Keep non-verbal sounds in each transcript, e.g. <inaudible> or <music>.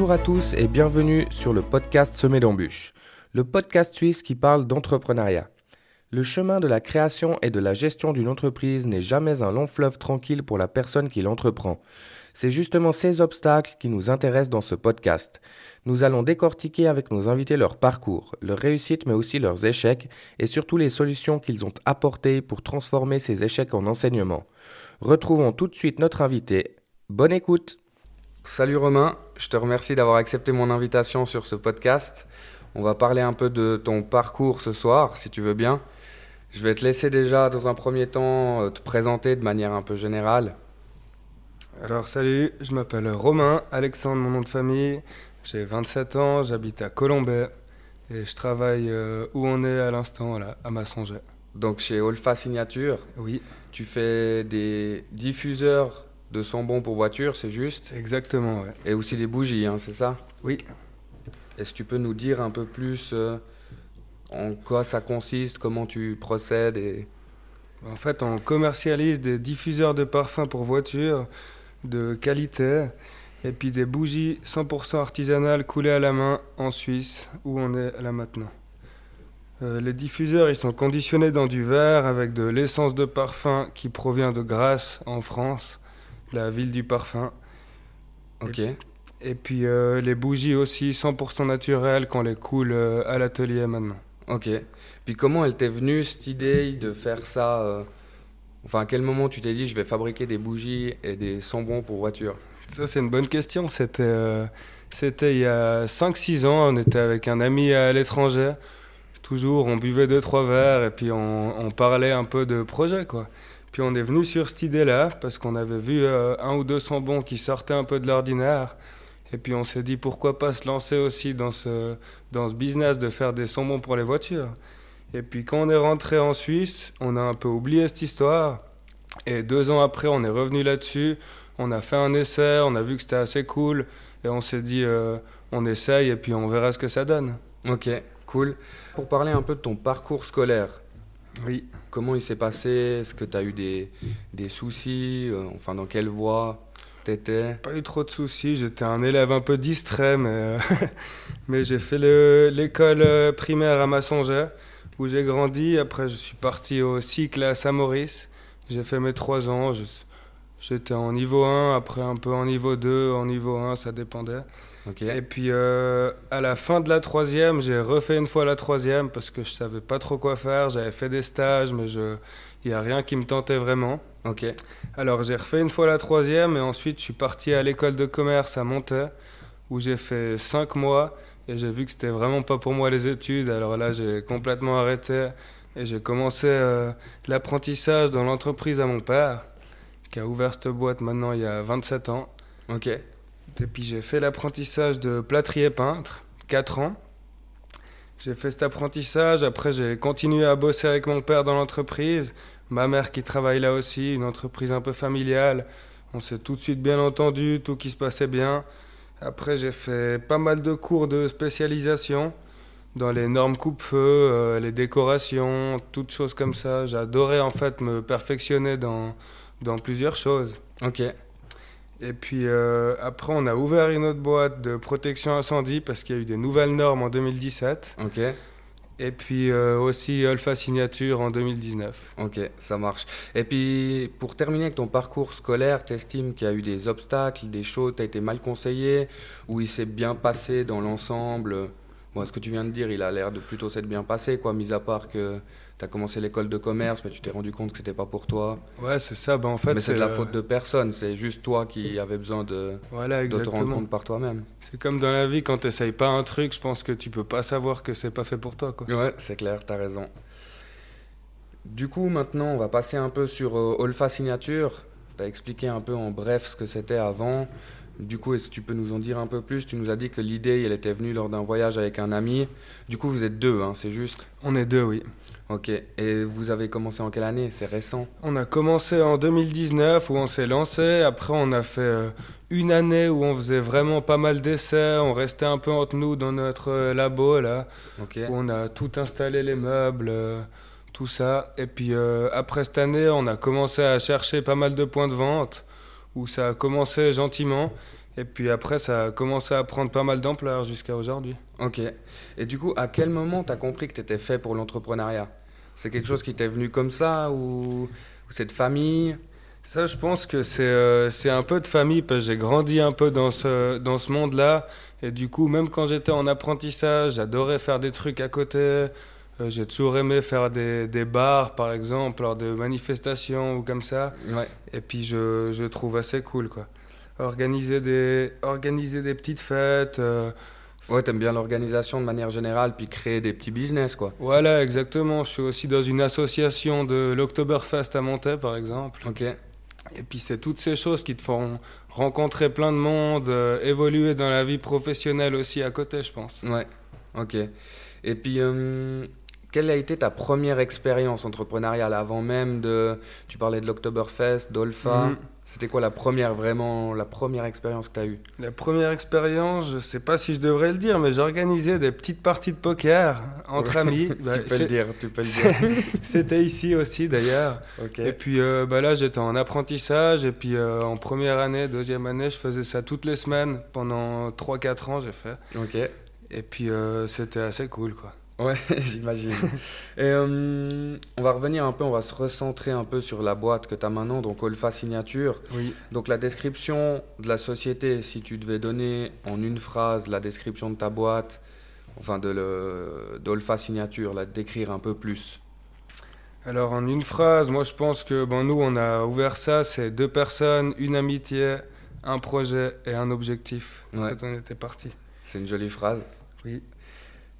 Bonjour à tous et bienvenue sur le podcast Semé d'embûches, le podcast suisse qui parle d'entrepreneuriat. Le chemin de la création et de la gestion d'une entreprise n'est jamais un long fleuve tranquille pour la personne qui l'entreprend. C'est justement ces obstacles qui nous intéressent dans ce podcast. Nous allons décortiquer avec nos invités leur parcours, leurs réussites mais aussi leurs échecs et surtout les solutions qu'ils ont apportées pour transformer ces échecs en enseignement. Retrouvons tout de suite notre invité. Bonne écoute Salut Romain, je te remercie d'avoir accepté mon invitation sur ce podcast. On va parler un peu de ton parcours ce soir, si tu veux bien. Je vais te laisser déjà dans un premier temps euh, te présenter de manière un peu générale. Alors salut, je m'appelle Romain, Alexandre mon nom de famille, j'ai 27 ans, j'habite à Colombay et je travaille euh, où on est à l'instant, là, à Massonger. Donc chez Olfa Signature, Oui, tu fais des diffuseurs de sambon pour voiture, c'est juste exactement, ouais. Et aussi des bougies, hein, c'est ça? Oui, Est-ce que tu peux nous dire un peu plus euh, en quoi ça consiste, comment tu procèdes et... en fait on commercialise des diffuseurs de parfums pour voiture de qualité et puis des bougies 100% artisanales coulées à la main en Suisse où on est là maintenant. Euh, les diffuseurs ils sont conditionnés dans du verre avec de l'essence de parfum qui provient de Grasse en France, la ville du parfum. Ok. Et puis euh, les bougies aussi 100% naturelles qu'on les coule euh, à l'atelier maintenant. Ok. Puis comment elle t'est venue cette idée de faire ça euh, Enfin, à quel moment tu t'es dit je vais fabriquer des bougies et des sambons pour voiture? Ça c'est une bonne question. C'était c'était il y a 5-6 ans, on était avec un ami à l'étranger. Toujours, on buvait deux trois verres et puis on, on parlait un peu de projet quoi. Puis on est venu sur cette idée-là parce qu'on avait vu euh, un ou deux sambons qui sortaient un peu de l'ordinaire. Et puis on s'est dit pourquoi pas se lancer aussi dans ce, dans ce business de faire des sambons pour les voitures. Et puis quand on est rentré en Suisse, on a un peu oublié cette histoire. Et deux ans après, on est revenu là-dessus. On a fait un essai, on a vu que c'était assez cool. Et on s'est dit, euh, on essaye et puis on verra ce que ça donne. Ok, cool. Pour parler un peu de ton parcours scolaire, Oui. comment il s'est passé? Est-ce que tu as eu des, des soucis? Euh, Enfin, dans quelle voie t'étais? Pas eu trop de soucis, j'étais un élève un peu distrait, mais, euh, <laughs> mais j'ai fait le- l'école euh, primaire à Massonger, où j'ai grandi. Après, je suis parti au cycle à Saint-Maurice. J'ai fait mes trois ans. J'étais en niveau 1, après un peu en niveau 2, en niveau 1, ça dépendait. Et puis euh, à la fin de la troisième, j'ai refait une fois la troisième parce que je savais pas trop quoi faire. J'avais fait des stages, mais je... il n'y a rien qui me tentait vraiment. Ok. Alors j'ai refait une fois la troisième et ensuite je suis parti à l'école de commerce à Montaix où j'ai fait cinq mois et j'ai vu que c'était vraiment pas pour moi les études. Alors là j'ai complètement arrêté et j'ai commencé euh, l'apprentissage dans l'entreprise à mon père qui a ouvert cette boîte maintenant il y a 27 ans. Ok. Et puis j'ai fait l'apprentissage de plâtrier peintre, 4 ans. J'ai fait cet apprentissage, après j'ai continué à bosser avec mon père dans l'entreprise, ma mère qui travaille là aussi, une entreprise un peu familiale. On s'est tout de suite bien entendu, tout qui se passait bien. Après j'ai fait pas mal de cours de spécialisation dans les normes coupe-feu, euh, les décorations, toutes choses comme ça. J'adorais en fait me perfectionner dans, dans plusieurs choses. Ok. Et puis euh, après, on a ouvert une autre boîte de protection incendie parce qu'il y a eu des nouvelles normes en 2017. Ok. Et puis euh, aussi Alpha Signature en 2019. Ok, ça marche. Et puis, pour terminer avec ton parcours scolaire, t'estimes qu'il y a eu des obstacles, des choses, t'as été mal conseillé, ou il s'est bien passé dans l'ensemble? Bon, ce que tu viens de dire, il a l'air de plutôt s'être bien passé, quoi, mis à part que t'as commencé l'école de commerce, mais tu t'es rendu compte que c'était pas pour toi. Ouais, c'est ça. Ben, en fait, mais c'est de la euh, faute de personne, c'est juste toi qui avais besoin de, Voilà, de te rendre compte par toi-même. C'est comme dans la vie, quand tu n'essayes pas un truc, je pense que tu peux pas savoir que c'est pas fait pour toi. Quoi. Ouais, c'est clair, t'as raison. Du coup, maintenant, on va passer un peu sur euh, Olfa Signature. T'as expliqué un peu en bref ce que c'était avant. Du coup, est-ce que tu peux nous en dire un peu plus? Tu nous as dit que l'idée, elle était venue lors d'un voyage avec un ami. Du coup, vous êtes deux, hein, c'est juste? On est deux, oui. Ok. Et vous avez commencé en quelle année? C'est récent On a commencé en 2019 où on s'est lancé. Après, on a fait euh, une année où on faisait vraiment pas mal d'essais. On restait un peu entre nous dans notre euh, labo là. Ok. où on a tout installé les meubles, euh, tout ça. Et puis après cette année, on a commencé à chercher pas mal de points de vente, où ça a commencé gentiment. Et puis après, ça a commencé à prendre pas mal d'ampleur jusqu'à aujourd'hui. Ok. Et du coup, à quel moment tu as compris que tu étais fait pour l'entrepreneuriat? C'est quelque chose qui t'est venu comme ça ou, ou c'est de famille? Ça, je pense que c'est euh, c'est un peu de famille parce que j'ai grandi un peu dans ce, dans ce monde-là. Et du coup, même quand j'étais en apprentissage, j'adorais faire des trucs à côté. Euh, j'ai toujours aimé faire des, des bars, par exemple, lors de manifestations ou comme ça. Ouais. Et puis, je, je trouve assez cool, quoi. Organiser des, organiser des petites fêtes. euh, Ouais, t'aimes bien l'organisation de manière générale, puis créer des petits business, quoi. voilà, exactement. Je suis aussi dans une association de l'Oktoberfest à Montaix, par exemple. Ok. Et puis c'est toutes ces choses qui te font rencontrer plein de monde, euh, évoluer dans la vie professionnelle aussi à côté, je pense. Ouais. Ok. Et puis, euh, quelle a été ta première expérience entrepreneuriale avant même de. Tu parlais de l'Oktoberfest, d'Olfa. Mhm. C'était quoi la première, vraiment, la première expérience que tu as eue? La première expérience, je sais pas si je devrais le dire, mais j'organisais des petites parties de poker entre amis. <laughs> Bah, Tu peux le dire, tu peux le dire. <laughs> C'était ici aussi d'ailleurs. Et puis euh, bah là, j'étais en apprentissage. Et puis euh, en première année, deuxième année, je faisais ça toutes les semaines. Pendant 3-4 ans, j'ai fait. Ok. Et puis euh, c'était assez cool, quoi. Ouais, <laughs> j'imagine. Et euh, on va revenir un peu, on va se recentrer un peu sur la boîte que tu as maintenant, donc Olfa Signature. Oui. Donc la description de la société, si tu devais donner en une phrase la description de ta boîte, enfin de d'Olfa Signature, la décrire un peu plus. Alors en une phrase, moi je pense que bon, nous on a ouvert ça, c'est deux personnes, une amitié, un projet et un objectif. Ouais. Quand on était parti. C'est une jolie phrase. Oui.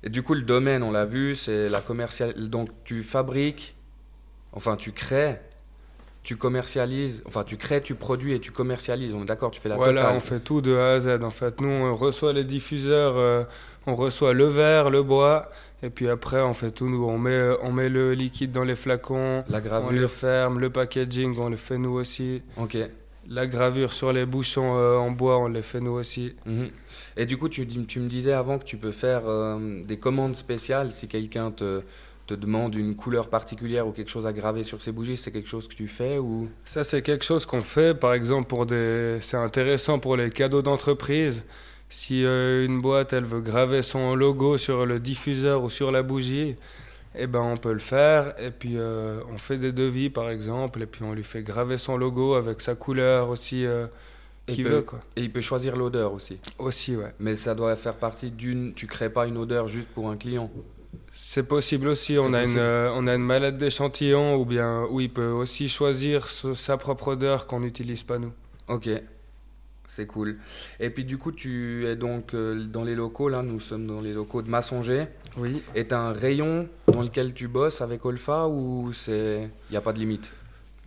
Et du coup, le domaine, on l'a vu, c'est la commercial. Donc tu fabriques, enfin tu crées, tu commercialises, enfin tu crées, tu produis et tu commercialises. On est d'accord, tu fais la voilà, totale. on fait tout de A à Z. En fait, nous on reçoit les diffuseurs, euh, on reçoit le verre, le bois, et puis après on fait tout. Nous on met, on met le liquide dans les flacons, La on le gravure. ferme, le packaging on le fait nous aussi. Ok. La gravure sur les bouchons euh, en bois on les fait nous aussi. Mhm. Et du coup, tu, me disais avant que tu peux faire euh, des commandes spéciales si quelqu'un te, te demande une couleur particulière ou quelque chose à graver sur ses bougies, c'est quelque chose que tu fais ou? Ça, c'est quelque chose qu'on fait, par exemple, pour des. C'est intéressant pour les cadeaux d'entreprise. Si euh, une boîte, elle veut graver son logo sur le diffuseur ou sur la bougie, eh ben, on peut le faire. Et puis, euh, on fait des devis, par exemple, et puis on lui fait graver son logo avec sa couleur aussi, euh, qu'il veut, quoi. Et il peut choisir l'odeur aussi. Aussi, ouais. Mais ça doit faire partie d'une. Tu crées pas une odeur juste pour un client. C'est possible aussi. On a, possible. une, euh, on a une mallette d'échantillon ou bien où il peut aussi choisir ce- sa propre odeur qu'on n'utilise pas nous. Ok, c'est cool. Et puis du coup, tu es donc euh, dans les locaux, là, nous sommes dans les locaux de Massonger. Oui. Et tu un rayon dans lequel tu bosses avec Olfa ou c'est il n'y a pas de limite?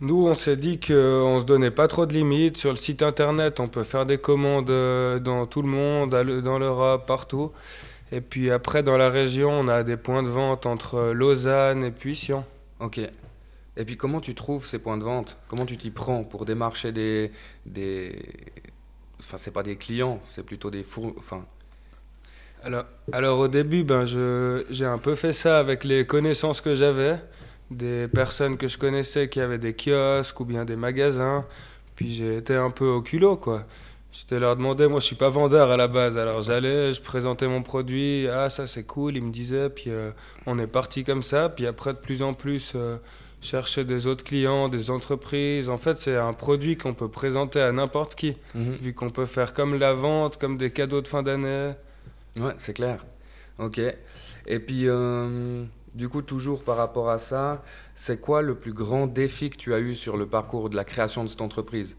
Nous, on s'est dit qu'on se donnait pas trop de limites. Sur le site internet, on peut faire des commandes euh, dans tout le monde, dans l'Europe, partout. Et puis après, dans la région, on a des points de vente entre euh, Lausanne et puis Sion. Ok. Et puis comment tu trouves ces points de vente? Comment tu t'y prends pour démarcher des... des... Enfin, c'est pas des clients, c'est plutôt des four... Enfin, Alors, alors au début, ben, j'ai un peu fait ça avec les connaissances que j'avais, des personnes que je connaissais qui avaient des kiosques ou bien des magasins. Puis j'ai été un peu au culot, quoi. J'étais leur demander, moi je suis pas vendeur à la base, alors j'allais, je présentais mon produit, ah ça c'est cool, ils me disaient, puis euh, on est parti comme ça, puis après de plus en plus euh, chercher des autres clients, des entreprises. En fait, c'est un produit qu'on peut présenter à n'importe qui, mhm. vu qu'on peut faire comme la vente, comme des cadeaux de fin d'année. Ouais, c'est clair. Ok. Et puis, euh, du coup, toujours par rapport à ça, c'est quoi le plus grand défi que tu as eu sur le parcours de la création de cette entreprise?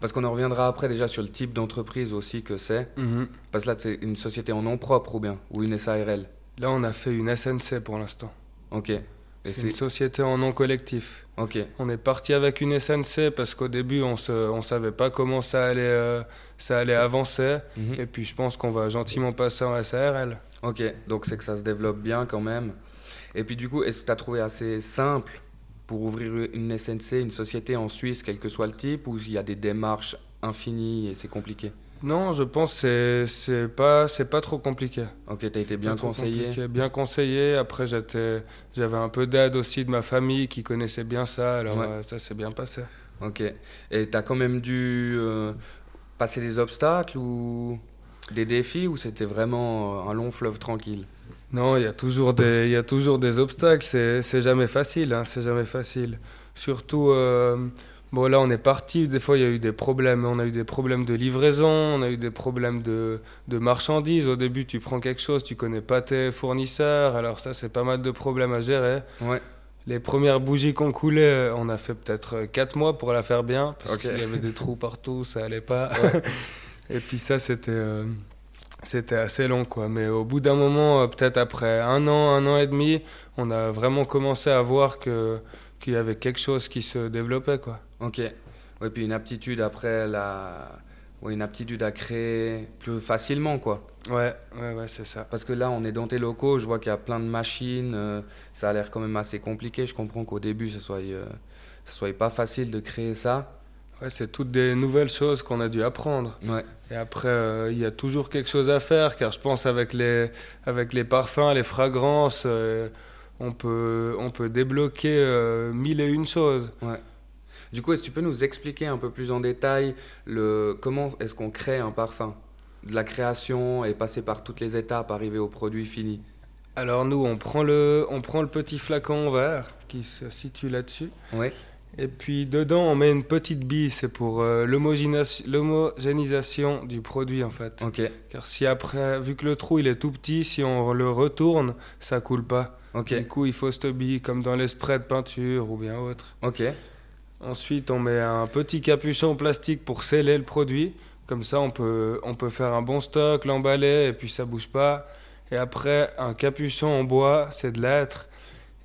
Parce qu'on en reviendra après déjà sur le type d'entreprise aussi que c'est. Parce que là, c'est une société en nom propre ou bien Ou une SARL Là, on a fait une SNC pour l'instant. Ok. C'est une société en nom collectif. Ok. On est parti avec une SNC parce qu'au début, on se, on savait pas comment ça allait, euh, ça allait avancer. Mhm. Et puis, je pense qu'on va gentiment passer en SARL. Ok, donc c'est que ça se développe bien quand même. Et puis du coup, est-ce que tu as trouvé assez simple pour ouvrir une SNC, une société en Suisse, quel que soit le type, ou il y a des démarches infinies et c'est compliqué? Non, je pense que c'est- pas, c'est pas trop compliqué. Ok, tu as été bien conseillé. compliqué, Bien conseillé. Après, j'étais, j'avais un peu d'aide aussi de ma famille qui connaissait bien ça. Alors, Ouais. euh, ça s'est bien passé. Ok. Et tu as quand même dû euh, passer des obstacles ou des défis ou c'était vraiment un long fleuve tranquille? Non, il y a toujours des, il y a toujours des obstacles. C'est, c'est jamais facile. Hein, c'est jamais facile. Surtout, euh, bon là on est parti. Des fois il y a eu des problèmes. On a eu des problèmes de livraison. On a eu des problèmes de, de marchandises. Au début tu prends quelque chose, tu connais pas tes fournisseurs. Alors ça c'est pas mal de problèmes à gérer. Ouais. Les premières bougies qu'on coulait, on a fait peut-être 4 mois pour la faire bien, parce qu'il y avait des trous partout, ça allait pas. <laughs> <laughs> Et puis ça, c'était euh, c'était assez long, quoi. Mais au bout d'un moment, euh, peut-être après un an, un an et demi, on a vraiment commencé à voir que qu'il y avait quelque chose qui se développait, quoi. Ok. Ouais, puis une aptitude après la. Ouais, une aptitude à créer plus facilement, quoi. Ouais, ouais, ouais, c'est ça. Parce que là, on est dans tes locaux, je vois qu'il y a plein de machines, euh, ça a l'air quand même assez compliqué. Je comprends qu'au début, ce soit, euh, ce soit pas facile de créer ça. Ouais, c'est toutes des nouvelles choses qu'on a dû apprendre. Ouais, Et après, euh, il y a toujours quelque chose à faire, car je pense avec les, avec les parfums, les fragrances, euh, on, peut, on peut débloquer mille et une choses. ouais. Du coup, est-ce que tu peux nous expliquer un peu plus en détail le, comment est-ce qu'on crée un parfum? De la création et passer par toutes les étapes, arriver au produit fini. Alors nous, on prend le, on prend le petit flacon vert qui se situe là-dessus. Ouais, Et puis dedans, on met une petite bille, c'est pour euh, l'homogénéis- l'homogénéisation du produit en fait. ok, Car si après, vu que le trou il est tout petit, si on le retourne, ça coule pas. ok, Du coup, il faut cette bille comme dans les sprays de peinture ou bien autre. ok, Ensuite, on met un petit capuchon plastique pour sceller le produit. Comme ça, on peut, on peut faire un bon stock, l'emballer et puis ça bouge pas. Et après, un capuchon en bois, c'est de l'être.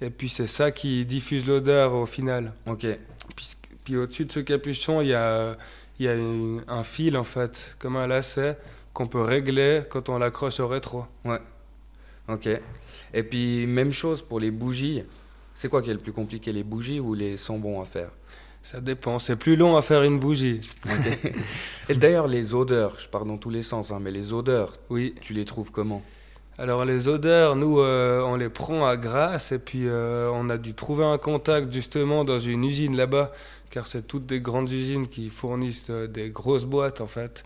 Et puis c'est ça qui diffuse l'odeur au final. ok. Puis, puis au-dessus de ce capuchon, il y a, y a une- un fil en fait, comme un lacet, qu'on peut régler quand on l'accroche au rétro. Ok. Et puis, même chose pour les bougies. C'est quoi qui est le plus compliqué, les bougies ou les sambons à faire? Ça dépend. C'est plus long à faire une bougie. <laughs> Et d'ailleurs, les odeurs, je pars dans tous les sens, hein, mais les odeurs, Oui. tu les trouves comment? Alors les odeurs, nous, euh, on les prend à Grasse et puis euh, on a dû trouver un contact justement dans une usine là-bas, car c'est toutes des grandes usines qui fournissent euh, des grosses boîtes en fait.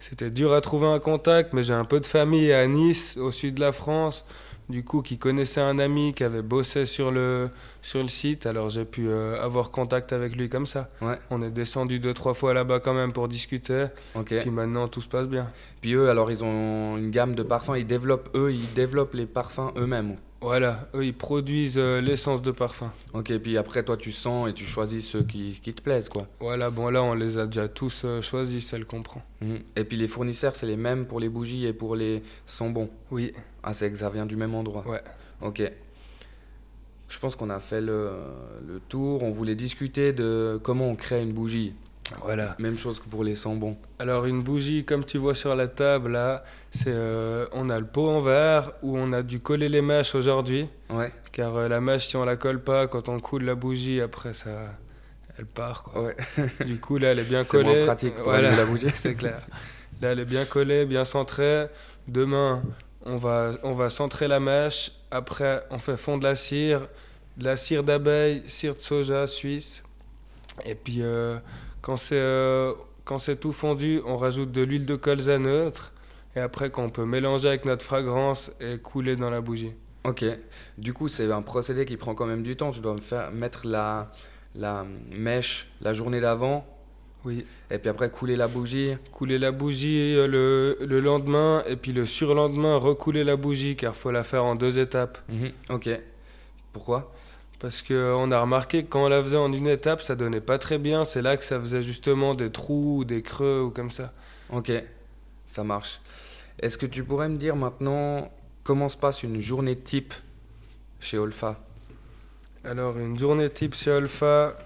C'était dur à trouver un contact, mais j'ai un peu de famille à Nice, au sud de la France, du coup qui connaissait un ami qui avait bossé sur le, sur le site, alors j'ai pu euh, avoir contact avec lui comme ça. Ouais. On est descendu deux, trois fois là-bas quand même pour discuter, Ok. puis maintenant tout se passe bien. Puis eux, alors, ils ont une gamme de parfums. Ils développent, eux, ils développent les parfums eux-mêmes. Voilà, eux ils produisent euh, l'essence de parfum. Ok. Puis après, toi, tu sens et tu choisis ceux qui, qui te plaisent, quoi. Voilà, bon là on les a déjà tous euh, choisis, celle qu'on prend. Mhm. Et puis, les fournisseurs, c'est les mêmes pour les bougies et pour les sambons. Oui, Ah, c'est que ça vient du même endroit. Ouais. Ok. Je pense qu'on a fait le, le tour. On voulait discuter de comment on crée une bougie. Voilà. Même chose que pour les sambons. Alors une bougie, comme tu vois sur la table là, c'est euh, on a le pot en verre où on a dû coller les mèches aujourd'hui, Ouais. car euh, la mèche si on la colle pas, quand on coule la bougie, après ça, elle part quoi. Ouais. <laughs> Du coup là elle est bien C'est collée. moins pratique pour voilà, la bougie. <laughs> c'est clair. Là elle est bien collée, bien centrée. Demain on va on va centrer la mèche. Après on fait fondre la cire, de la cire d'abeille, cire de soja suisse. Et puis euh, quand c'est euh, quand c'est tout fondu, on rajoute de l'huile de colza neutre. Et après qu'on peut mélanger avec notre fragrance et couler dans la bougie. Ok. Du coup, c'est un procédé qui prend quand même du temps. Tu dois faire mettre la, la mèche la journée d'avant. Oui. Et puis après, couler la bougie. Couler la bougie euh, le, le lendemain et puis le surlendemain recouler la bougie car faut la faire en deux étapes. Ok. Pourquoi? Parce qu'on a remarqué que quand on la faisait en une étape, ça donnait pas très bien. C'est là que ça faisait justement des trous ou des creux ou comme ça. Ok. Ça marche. Est-ce que tu pourrais me dire maintenant comment se passe une journée type chez Olfa? Alors, une journée type chez Alpha,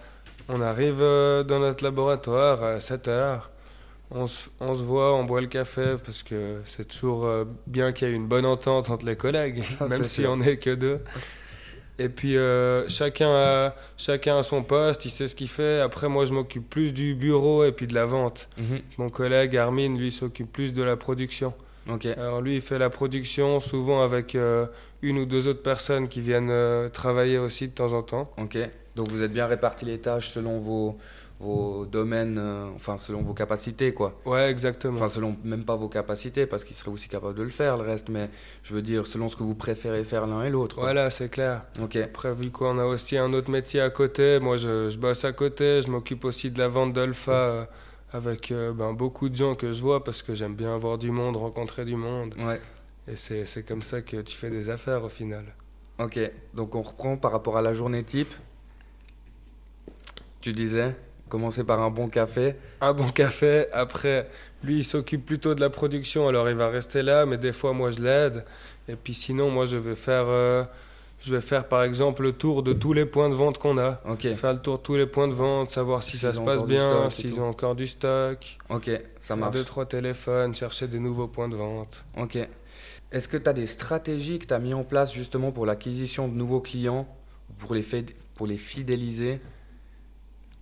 on arrive euh, dans notre laboratoire à 7 heures. On se, on se voit, on boit le café parce que c'est toujours euh, bien qu'il y ait une bonne entente entre les collègues, Ça, <laughs> même si sûr. on n'est que deux. Et puis euh, chacun, a, chacun a son poste, il sait ce qu'il fait. Après, moi, je m'occupe plus du bureau et puis de la vente. Mon collègue Armin, lui, s'occupe plus de la production. Ok. Alors lui, il fait la production souvent avec euh, une ou deux autres personnes qui viennent euh, travailler aussi de temps en temps. Ok. Donc vous êtes bien répartis les tâches selon vos, vos domaines, euh, enfin selon vos capacités quoi. Ouais, exactement. Enfin selon même pas vos capacités parce qu'ils seraient aussi capables de le faire le reste, mais je veux dire selon ce que vous préférez faire l'un et l'autre. Voilà, c'est clair. Ok. Après, vu qu'on a aussi un autre métier à côté, moi je, je bosse à côté, je m'occupe aussi de la vente d'Alpha euh, avec euh, ben, beaucoup de gens que je vois parce que j'aime bien avoir du monde, rencontrer du monde. Ouais. Et c'est c'est comme ça que tu fais des affaires au final. Ok. Donc on reprend par rapport à la journée type. Tu disais commencer par un bon café. Un bon café, après, lui il s'occupe plutôt de la production, alors il va rester là, mais des fois moi je l'aide. Et puis sinon, moi je vais faire, euh, je vais faire par exemple le tour de tous les points de vente qu'on a. Ok. Faire le tour de tous les points de vente, savoir si ça se passe bien, s'ils ont encore du stock. Ok. Ça marche. deux, trois téléphones, chercher des nouveaux points de vente. Ok. Est-ce que tu as des stratégies que tu as mis en place justement pour l'acquisition de nouveaux clients, pour les, pour les fidéliser?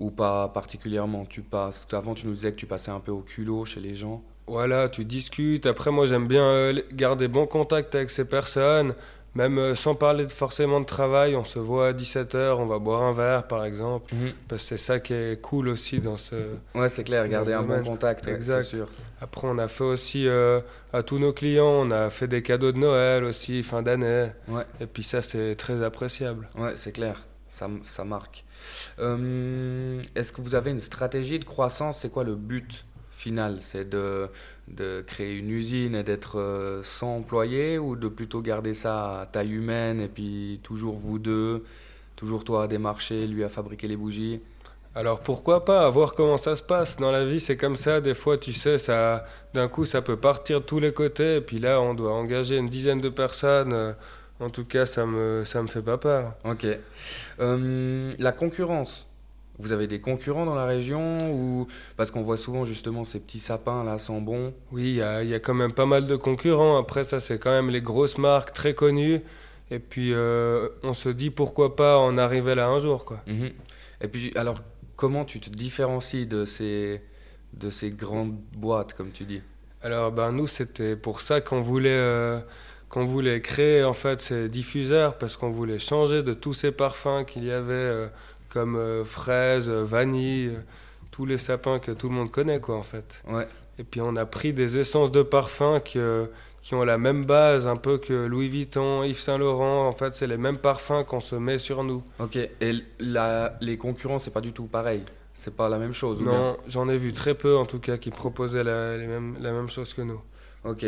Ou pas particulièrement Tu passes, avant tu nous disais que tu passais un peu au culot chez les gens. Voilà, tu discutes. Après, moi, j'aime bien euh, garder bon contact avec ces personnes, même euh, sans parler de, forcément de travail. On se voit à 17h, on va boire un verre, par exemple. Parce que c'est ça qui est cool aussi dans ce... Ouais, c'est clair, garder un bon contact, ouais, Exact. sûr. Après, on a fait aussi euh, à tous nos clients, on a fait des cadeaux de Noël aussi, fin d'année. Ouais. Et puis ça, c'est très appréciable. Ouais, c'est clair, ça, ça marque. Euh, Est-ce que vous avez une stratégie de croissance? C'est quoi le but final? C'est de, de créer une usine et d'être euh, 100 employés ou de plutôt garder ça à taille humaine et puis toujours vous deux, toujours toi à démarcher, lui à fabriquer les bougies? Alors pourquoi pas, voir comment ça se passe? Dans la vie, c'est comme ça. Des fois, tu sais, ça, d'un coup, ça peut partir de tous les côtés. Et puis là, on doit engager une dizaine de personnes. En tout cas, ça me, ça me fait pas peur. Ok. Euh, la concurrence. Vous avez des concurrents dans la région ou parce qu'on voit souvent justement ces petits sapins là sans bon? Oui, il y a, il y a quand même pas mal de concurrents. Après, ça, c'est quand même les grosses marques très connues. Et puis, euh, on se dit pourquoi pas en arriver là un jour, quoi. Mhm. Et puis, alors, comment tu te différencies de ces, de ces grandes boîtes, comme tu dis? Alors, ben, nous, c'était pour ça qu'on voulait, euh, qu'on voulait créer en fait ces diffuseurs, parce qu'on voulait changer de tous ces parfums qu'il y avait, euh, comme euh, fraise, euh, vanille, euh, tous les sapins que tout le monde connaît, quoi, en fait. Ouais, Et puis, on a pris des essences de parfums que- qui ont la même base, un peu que Louis Vuitton, Yves Saint Laurent. En fait, c'est les mêmes parfums qu'on se met sur nous. ok. Et la, les concurrents, c'est pas du tout pareil. C'est pas la même chose. Non, j'en ai vu très peu, en tout cas, qui proposaient la, les mêmes, la même chose que nous. Ok.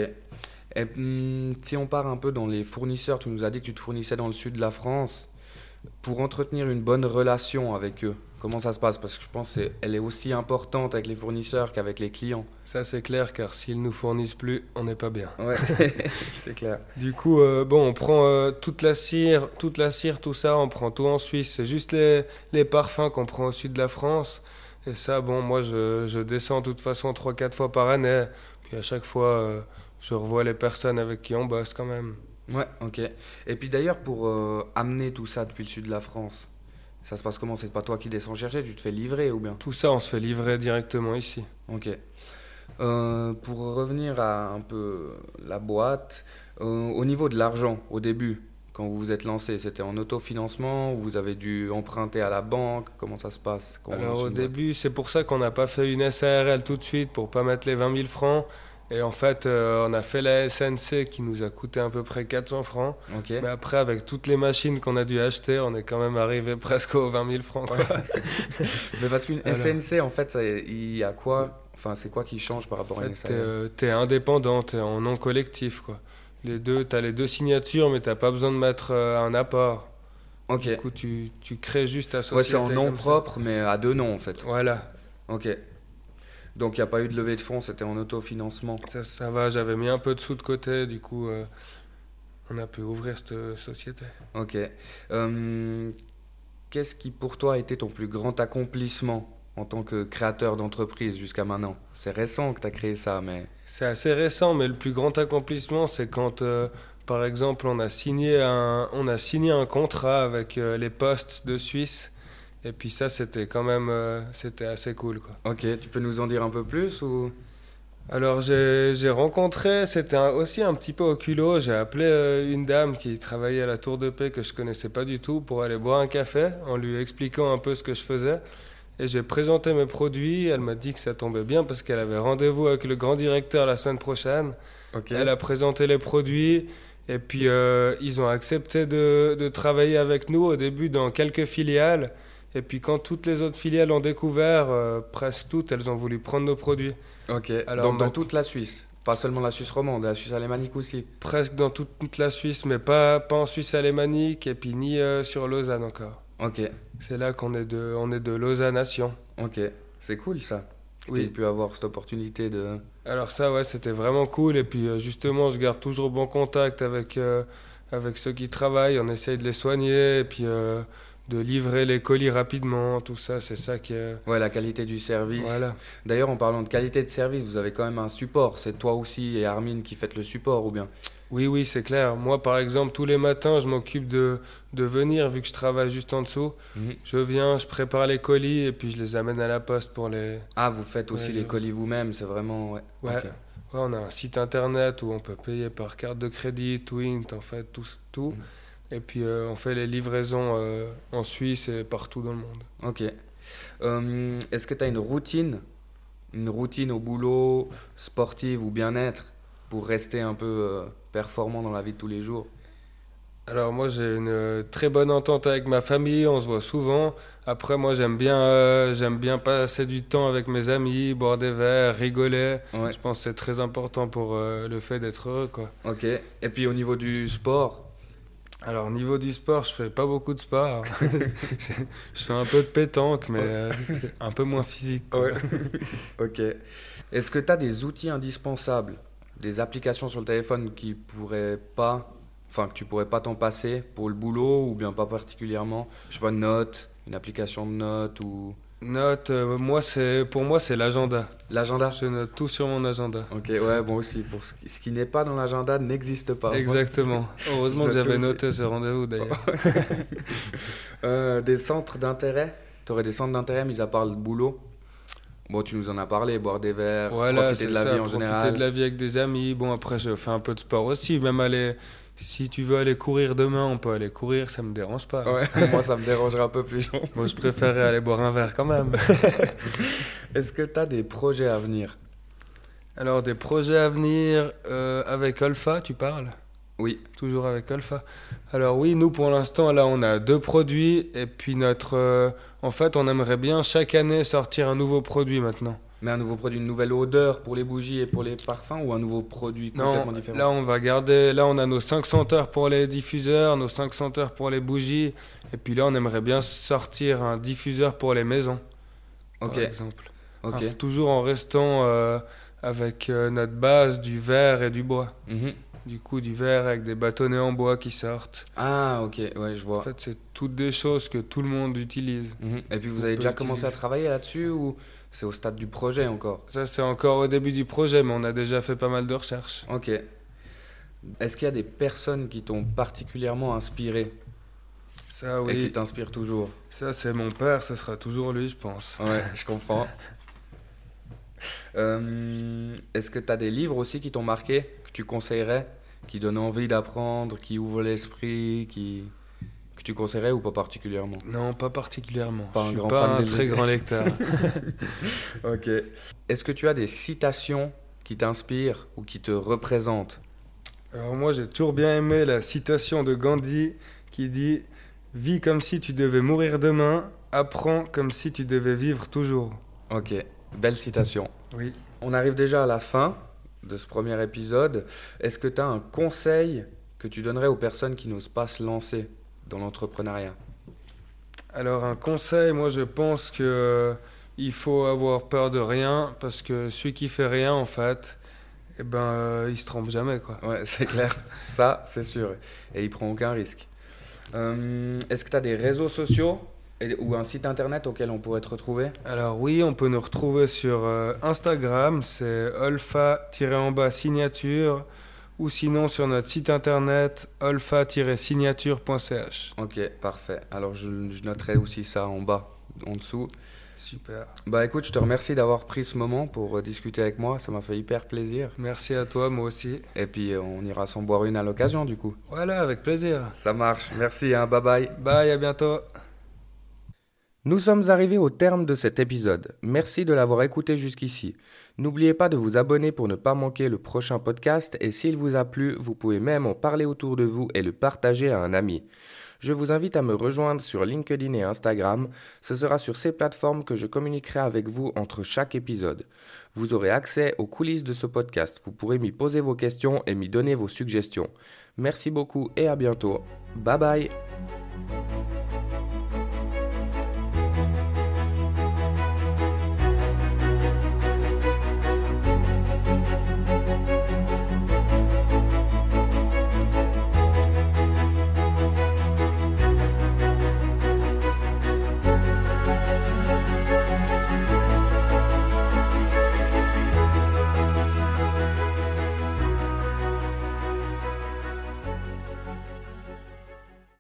Et hum, si on part un peu dans les fournisseurs, tu nous as dit que tu te fournissais dans le sud de la France. Pour entretenir une bonne relation avec eux, comment ça se passe? Parce que je pense qu'elle est aussi importante avec les fournisseurs qu'avec les clients. Ça, c'est clair, car s'ils nous fournissent plus, on n'est pas bien. Ouais, <laughs> c'est clair. Du coup, euh, bon, on prend euh, toute la cire, toute la cire, tout ça, on prend tout en Suisse. C'est juste les, les parfums qu'on prend au sud de la France. Et ça, bon, moi, je, je descends de toute façon 3-4 fois par année. Puis à chaque fois, euh, je revois les personnes avec qui on bosse quand même. Ouais, ok. Et puis d'ailleurs, pour euh, amener tout ça depuis le sud de la France, ça se passe comment? C'est pas toi qui descends chercher, tu te fais livrer ou bien? Tout ça, on se fait livrer directement ici. Ok. Euh, pour revenir à un peu la boîte, euh, au niveau de l'argent, au début, quand vous vous êtes lancé, c'était en autofinancement ou vous avez dû emprunter à la banque? Comment ça se passe? Alors au début, c'est pour ça qu'on n'a pas fait une SARL tout de suite pour pas mettre les 20 000 francs. Et en fait, euh, on a fait la SNC qui nous a coûté à peu près 400 francs. Mais après, avec toutes les machines qu'on a dû acheter, on est quand même arrivé <laughs> presque aux 20 000 francs. quoi. <laughs> Mais parce qu'une. <laughs> SNC, en fait, il y a quoi? Enfin, c'est quoi qui change par rapport En à une t'es, SARL euh, t'es indépendant, t'es en non collectif. Quoi. Les deux, t'as les deux signatures, mais t'as pas besoin de mettre euh, un apport. Ok. Du coup, tu, tu crées juste ta Ouais, société. c'est en nom ça. propre, mais à deux noms en fait. Voilà, Ok. Donc il n'y a pas eu de levée de fonds, c'était en autofinancement. ça, ça va. J'avais mis un peu de sous de côté, du coup, euh, on a pu ouvrir cette euh, société. Ok. Euh, Qu'est-ce qui pour toi a été ton plus grand accomplissement en tant que créateur d'entreprise jusqu'à maintenant? C'est récent que tu as créé ça, mais... C'est assez récent, mais le plus grand accomplissement, c'est quand, euh, par exemple, on a signé un, on a signé un contrat avec les postes de Suisse. Et puis ça, c'était quand même, euh, c'était assez cool, quoi. Ok, tu peux nous en dire un peu plus ou... Alors j'ai rencontré, c'était aussi un petit peu au culot, j'ai appelé euh, une dame qui travaillait à la Tour de Paix que je connaissais pas du tout pour aller boire un café en lui expliquant un peu ce que je faisais. Et j'ai présenté mes produits. Elle m'a dit que ça tombait bien parce qu'elle avait rendez-vous avec le grand directeur la semaine prochaine. Elle a présenté les produits. Et puis, euh, ils ont accepté de, de travailler avec nous au début dans quelques filiales. Et puis, quand toutes les autres filiales ont découvert, euh, presque toutes, elles ont voulu prendre nos produits. Ok. Alors, Donc dans toute la Suisse. Pas seulement la Suisse romande, la Suisse alémanique aussi. Presque dans toute, toute la Suisse, mais pas, pas en Suisse alémanique et puis ni euh, sur Lausanne encore. Ok. C'est là qu'on est de, on est de Lausanne-Nation. Ok. C'est cool ça. Oui. tu pu avoir cette opportunité de. Alors ça, ouais, c'était vraiment cool. Et puis euh, justement, je garde toujours bon contact avec, euh, avec ceux qui travaillent. On essaye de les soigner et puis de livrer les colis rapidement. Tout ça, c'est ça qui est... Ouais, la qualité du service. Voilà. D'ailleurs, en parlant de qualité de service, vous avez quand même un support. C'est toi aussi et Armin qui faites le support ou bien? Oui, oui, c'est clair. Moi, par exemple, tous les matins, je m'occupe de, de venir, vu que je travaille juste en dessous. Mhm. Je viens, je prépare les colis et puis je les amène à la poste pour les... Ah, vous faites aussi Ouais, les colis vous-même, c'est vraiment. Ouais. Ouais. Ouais, on a un site internet où on peut payer par carte de crédit, Twint, en fait, tout. tout. Mhm. Et puis euh, on fait les livraisons euh, en Suisse et partout dans le monde. Ok. Euh, Est-ce que tu as une routine? Une routine au boulot, sportive ou bien-être pour rester un peu performant dans la vie de tous les jours? Alors moi j'ai une très bonne entente avec ma famille, on se voit souvent. Après moi j'aime bien, euh, j'aime bien passer du temps avec mes amis, boire des verres, rigoler. Ouais. Je pense que c'est très important pour euh, le fait d'être heureux. Quoi. Ok. Et puis au niveau du sport Alors au niveau du sport, je fais pas beaucoup de sport. <laughs> <laughs> je fais un peu de pétanque, mais euh, un peu moins physique. <laughs> Ok. Est-ce que tu as des outils indispensables, des applications sur le téléphone qui pourraient pas, enfin que tu pourrais pas t'en passer pour le boulot ou bien pas particulièrement? Je sais pas, notes, une application de notes ou Note, euh, moi c'est pour moi c'est l'agenda. l'agenda Je note tout sur mon agenda. Ok, ouais, bon aussi. Pour ce qui, ce qui n'est pas dans l'agenda n'existe pas. Exactement. <laughs> Heureusement que j'avais noté ce rendez-vous <laughs> d'ailleurs. Euh, des centres d'intérêt? Tu aurais des centres d'intérêt, mis à part le boulot? Bon, tu nous en as parlé, boire des verres, Voilà, profiter de la ça, vie en profiter général. de la vie avec des amis. Bon après je fais un peu de sport aussi, même aller si tu veux aller courir demain, on peut aller courir, ça me dérange pas. Ouais, <laughs> moi ça me dérangerait un peu plus. Moi je préférerais aller boire un verre quand même. <laughs> Est-ce que tu as des projets à venir? Alors des projets à venir euh, avec Alpha, tu parles? Oui. Toujours avec Alpha? Alors oui, nous pour l'instant là on a deux produits et puis notre euh, en fait on aimerait bien chaque année sortir un nouveau produit maintenant. Mais un nouveau produit, une nouvelle odeur pour les bougies et pour les parfums ou un nouveau produit Non, complètement différent là on va garder, là on a nos 5 senteurs pour les diffuseurs, nos 5 senteurs pour les bougies, et puis là on aimerait bien sortir un diffuseur pour les maisons, par exemple. ok. Un- toujours en restant euh, avec euh, notre base du verre et du bois. Mhm. Du coup du verre avec des bâtonnets en bois qui sortent. Ah, ok, ouais, je vois. En fait c'est toutes des choses que tout le monde utilise. Mhm. Et puis vous avez déjà commencé à travailler là-dessus ou c'est au stade du projet encore Ça c'est encore au début du projet, mais on a déjà fait pas mal de recherches. Ok. Est-ce qu'il y a des personnes qui t'ont particulièrement inspiré Ça et qui oui, t'inspirent toujours ça c'est mon père, ça sera toujours lui je pense. Ouais, <laughs> je comprends. Euh, Est-ce que tu as des livres aussi qui t'ont marqué, que tu conseillerais, qui donnent envie d'apprendre, qui ouvrent l'esprit, qui... que tu conseillerais ou pas particulièrement? Non, pas particulièrement. Pas je un suis grand pas fan un des très grand lecteur. <laughs> <laughs> Ok. Est-ce que tu as des citations qui t'inspirent ou qui te représentent? Alors moi, j'ai toujours bien aimé la citation de Gandhi qui dit "Vis comme si tu devais mourir demain, apprends comme si tu devais vivre toujours." Ok, belle citation. Oui. On arrive déjà à la fin de ce premier épisode. Est-ce que tu as un conseil que tu donnerais aux personnes qui n'osent pas se lancer? Dans l'entrepreneuriat Alors un conseil, moi je pense que euh, il faut avoir peur de rien parce que celui qui fait rien en fait, eh ben euh, il se trompe jamais quoi. Ouais, <laughs> c'est clair. Ça, c'est sûr. Et il prend aucun risque. Euh, Est-ce que tu as des réseaux sociaux et- ou un site internet auquel on pourrait te retrouver? Alors oui, on peut nous retrouver sur Instagram, c'est alpha-en-bas signature, ou sinon sur notre site internet alpha-signature.ch. Ok, parfait. Alors je, je noterai aussi ça en bas, en dessous. Super. Bah écoute, je te remercie d'avoir pris ce moment pour euh, discuter avec moi. Ça m'a fait hyper plaisir. Merci à toi, moi aussi. Et puis euh, on ira s'en boire une à l'occasion du coup. Voilà, avec plaisir. Ça marche. Merci, hein. bye bye. Bye, à bientôt. Nous sommes arrivés au terme de cet épisode. Merci de l'avoir écouté jusqu'ici. N'oubliez pas de vous abonner pour ne pas manquer le prochain podcast et s'il vous a plu, vous pouvez même en parler autour de vous et le partager à un ami. Je vous invite à me rejoindre sur LinkedIn et Instagram. Ce sera sur ces plateformes que je communiquerai avec vous entre chaque épisode. Vous aurez accès aux coulisses de ce podcast. Vous pourrez m'y poser vos questions et m'y donner vos suggestions. Merci beaucoup et à bientôt. Bye bye